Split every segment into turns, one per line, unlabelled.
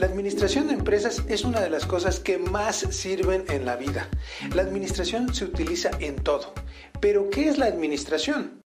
La administración de empresas es una de las cosas que más sirven en la vida. La administración se utiliza en todo. Pero ¿qué es la administración?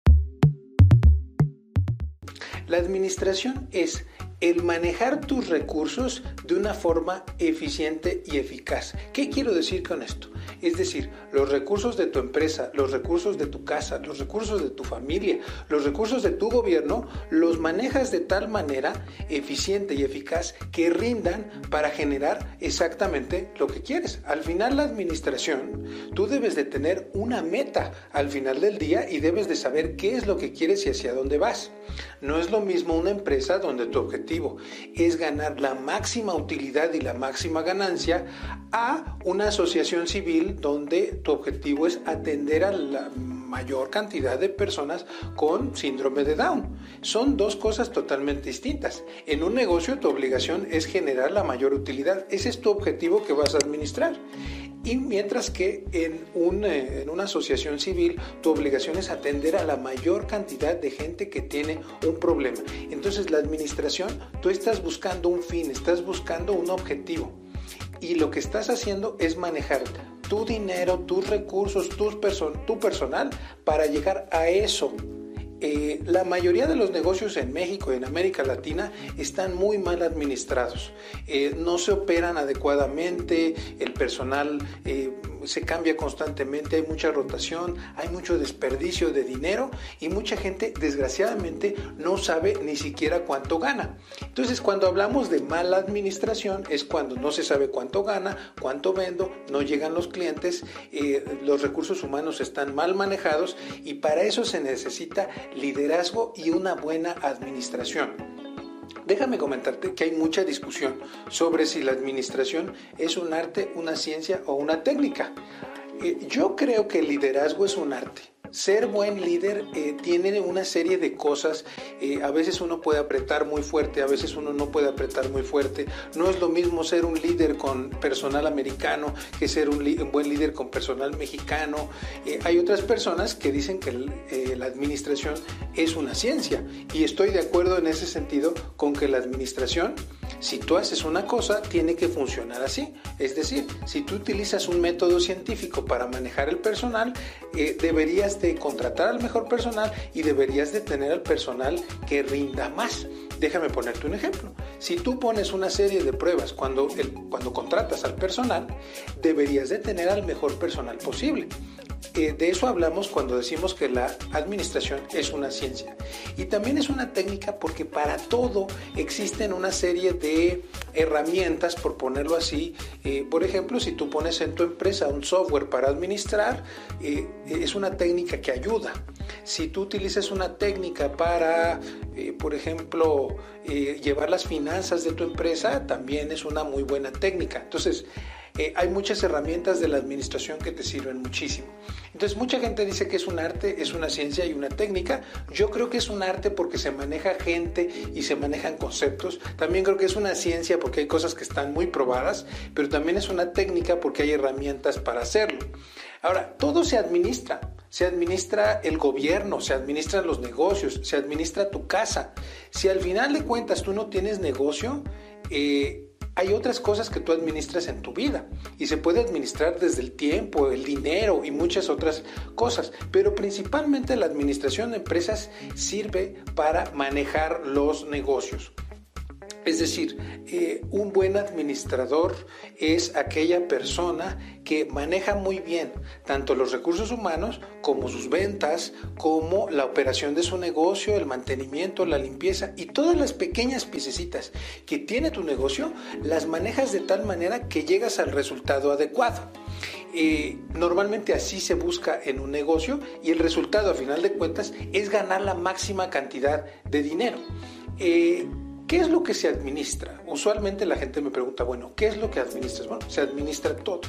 La administración es el manejar tus recursos de una forma eficiente y eficaz. ¿Qué quiero decir con esto? Es decir, los recursos de tu empresa, los recursos de tu casa, los recursos de tu familia, los recursos de tu gobierno, los manejas de tal manera eficiente y eficaz que rindan para generar exactamente lo que quieres. Al final la administración, tú debes de tener una meta al final del día y debes de saber qué es lo que quieres y hacia dónde vas. No es lo mismo una empresa donde tu objetivo es ganar la máxima utilidad y la máxima ganancia a una asociación civil donde tu objetivo es atender a la mayor cantidad de personas con síndrome de Down. Son dos cosas totalmente distintas. En un negocio tu obligación es generar la mayor utilidad. Ese es tu objetivo que vas a administrar. Y mientras que en, eh, en una asociación civil tu obligación es atender a la mayor cantidad de gente que tiene un problema. Entonces la administración, tú estás buscando un fin, estás buscando un objetivo. Y lo que estás haciendo es manejar tu dinero, tus recursos, tu personal para llegar a eso eh, la mayoría de los negocios en México y en América Latina están muy mal administrados. Eh, no se operan adecuadamente, el personal eh, se cambia constantemente, hay mucha rotación, hay mucho desperdicio de dinero y mucha gente desgraciadamente no sabe ni siquiera cuánto gana. Entonces cuando hablamos de mala administración es cuando no se sabe cuánto gana, cuánto vendo, no llegan los clientes, los recursos humanos están mal manejados y para eso se necesita liderazgo y una buena administración. Déjame comentarte que hay mucha discusión sobre si la administración es un arte, una ciencia o una técnica. Eh, yo creo que el liderazgo es un arte ser buen líder eh, tiene una serie de cosas. Eh, a veces uno puede apretar muy fuerte, a veces uno no puede apretar muy fuerte. No es lo mismo ser un líder con personal americano que ser un, buen líder con personal mexicano. Eh, hay otras personas que dicen que la administración es una ciencia y estoy de acuerdo en ese sentido con que la administración, si tú haces una cosa, tiene que funcionar así. Es decir, si tú utilizas un método científico para manejar el personal, deberías de contratar al mejor personal y deberías de tener al personal que rinda más. Déjame ponerte un ejemplo. Si tú pones una serie de pruebas cuando, cuando contratas al personal, deberías de tener al mejor personal posible. Eh, de eso hablamos cuando decimos que la administración es una ciencia. Y también es una técnica porque para todo existen una serie de herramientas, por ponerlo así. Eh, por ejemplo, si tú pones en tu empresa un software para administrar, eh, es una técnica que ayuda. Si tú utilizas una técnica para, por ejemplo, llevar las finanzas de tu empresa, también es una muy buena técnica. Entonces, eh, hay muchas herramientas de la administración que te sirven muchísimo. Entonces, mucha gente dice que es un arte, es una ciencia y una técnica. Yo creo que es un arte porque se maneja gente y se manejan conceptos. También creo que es una ciencia porque hay cosas que están muy probadas, pero también es una técnica porque hay herramientas para hacerlo. Ahora, todo se administra. Se administra el gobierno, se administran los negocios, se administra tu casa. Si al final de cuentas tú no tienes negocio, eh, hay otras cosas que tú administras en tu vida y se puede administrar desde el tiempo, el dinero y muchas otras cosas, pero principalmente la administración de empresas sirve para manejar los negocios. Es decir, eh, un buen administrador es aquella persona que maneja muy bien tanto los recursos humanos como sus ventas, como la operación de su negocio, el mantenimiento, la limpieza y todas las pequeñas piececitas que tiene tu negocio, las manejas de tal manera que llegas al resultado adecuado. Eh, normalmente así se busca en un negocio y el resultado a final de cuentas es ganar la máxima cantidad de dinero. Eh, ¿Qué es lo que se administra? Usualmente la gente me pregunta, bueno, ¿qué es lo que administras? Bueno, se administra todo.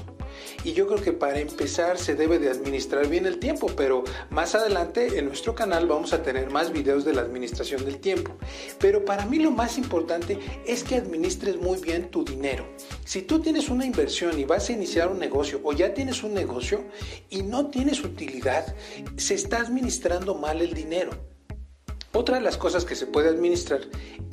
Y yo creo que para empezar se debe de administrar bien el tiempo, pero más adelante en nuestro canal vamos a tener más videos de la administración del tiempo. Pero para mí lo más importante es que administres muy bien tu dinero. Si tú tienes una inversión y vas a iniciar un negocio o ya tienes un negocio y no tienes utilidad, se está administrando mal el dinero. Otra de las cosas que se puede administrar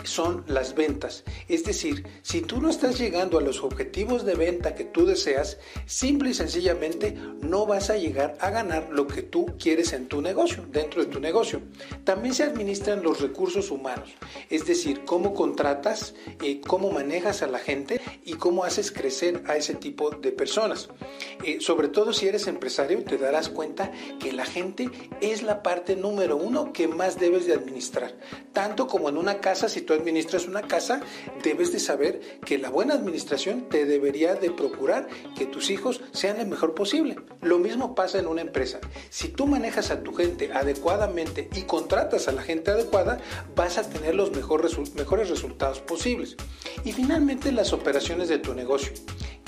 son las ventas. Es decir, si tú no estás llegando a los objetivos de venta que tú deseas, simple y sencillamente no vas a llegar a ganar lo que tú quieres en tu negocio, dentro de tu negocio. También se administran los recursos humanos, es decir, cómo contratas, eh, cómo manejas a la gente y cómo haces crecer a ese tipo de personas. Eh, sobre todo si eres empresario, te darás cuenta que la gente es la parte número uno que más debes de administrar administrar. Tanto como en una casa, si tú administras una casa, debes de saber que la buena administración te debería de procurar que tus hijos sean lo mejor posible. Lo mismo pasa en una empresa. Si tú manejas a tu gente adecuadamente y contratas a la gente adecuada, vas a tener los mejores, mejores resultados posibles. Y finalmente las operaciones de tu negocio.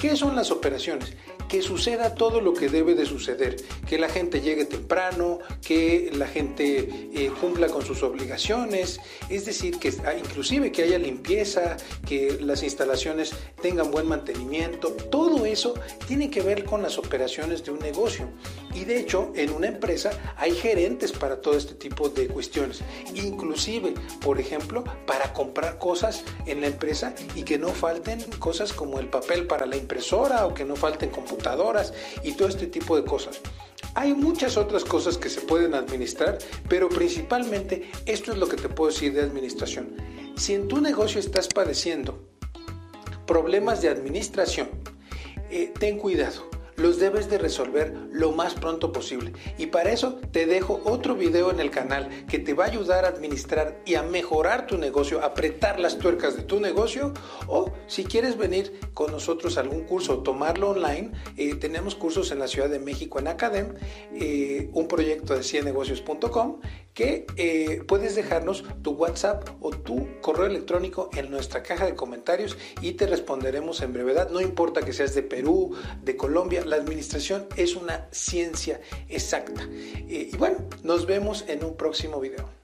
¿Qué son las operaciones? Que suceda todo lo que debe de suceder, que la gente llegue temprano, que la gente eh, cumpla con sus obligaciones, es decir, que inclusive que haya limpieza, que las instalaciones tengan buen mantenimiento, todo eso tiene que ver con las operaciones de un negocio. Y de hecho, en una empresa hay gerentes para todo este tipo de cuestiones, inclusive, por ejemplo, para comprar cosas en la empresa y que no falten cosas como el papel para la impresora o que no falten computadoras y todo este tipo de cosas. Hay muchas otras cosas que se pueden administrar, pero principalmente esto es lo que te puedo decir de administración. Si en tu negocio estás padeciendo problemas de administración, eh, ten cuidado los debes de resolver lo más pronto posible. Y para eso te dejo otro video en el canal que te va a ayudar a administrar y a mejorar tu negocio, apretar las tuercas de tu negocio. O si quieres venir con nosotros a algún curso tomarlo online, eh, tenemos cursos en la Ciudad de México en Academ, eh, un proyecto de ciennegocios.com que eh, puedes dejarnos tu WhatsApp o tu correo electrónico en nuestra caja de comentarios y te responderemos en brevedad. No importa que seas de Perú, de Colombia, la administración es una ciencia exacta. Eh, y bueno, nos vemos en un próximo video.